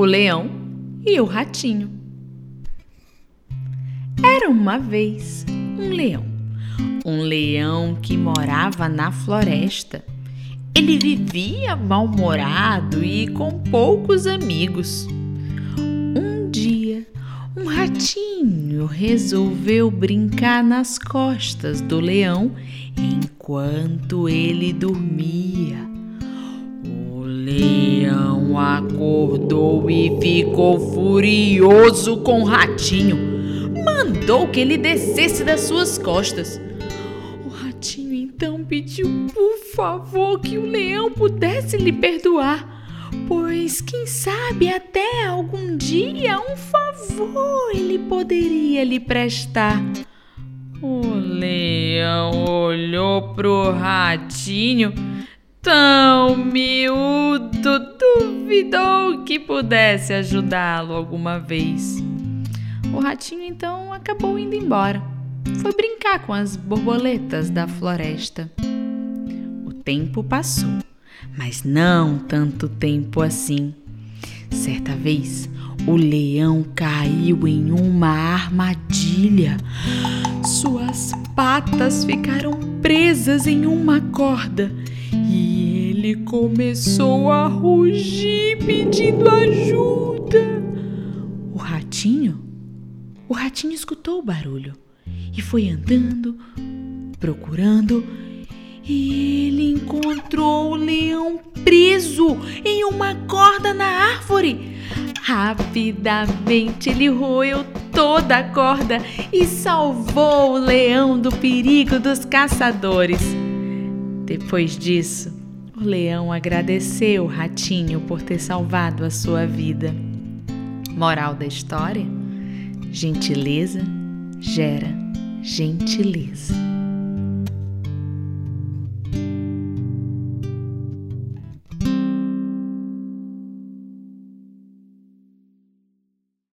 o leão e o ratinho. Era uma vez um leão, um leão que morava na floresta. Ele vivia mal-humorado e com poucos amigos. Um dia, um ratinho resolveu brincar nas costas do leão enquanto ele dormia. Acordou e ficou furioso com o ratinho. Mandou que ele descesse das suas costas. O ratinho então pediu por favor que o leão pudesse lhe perdoar, pois quem sabe até algum dia um favor ele poderia lhe prestar. O leão olhou pro ratinho, tão miúdo, duvidou que pudesse ajudá-lo alguma vez. O ratinho então acabou indo embora. Foi brincar com as borboletas da floresta. O tempo passou, mas não tanto tempo assim. Certa vez, o leão caiu em uma armadilha. Suas patas ficaram presas em uma corda começou a rugir pedindo ajuda. O ratinho? O ratinho escutou o barulho e foi andando, procurando, e ele encontrou o leão preso em uma corda na árvore. Rapidamente ele roeu toda a corda e salvou o leão do perigo dos caçadores. Depois disso, o leão agradeceu o ratinho por ter salvado a sua vida. Moral da história: gentileza gera gentileza.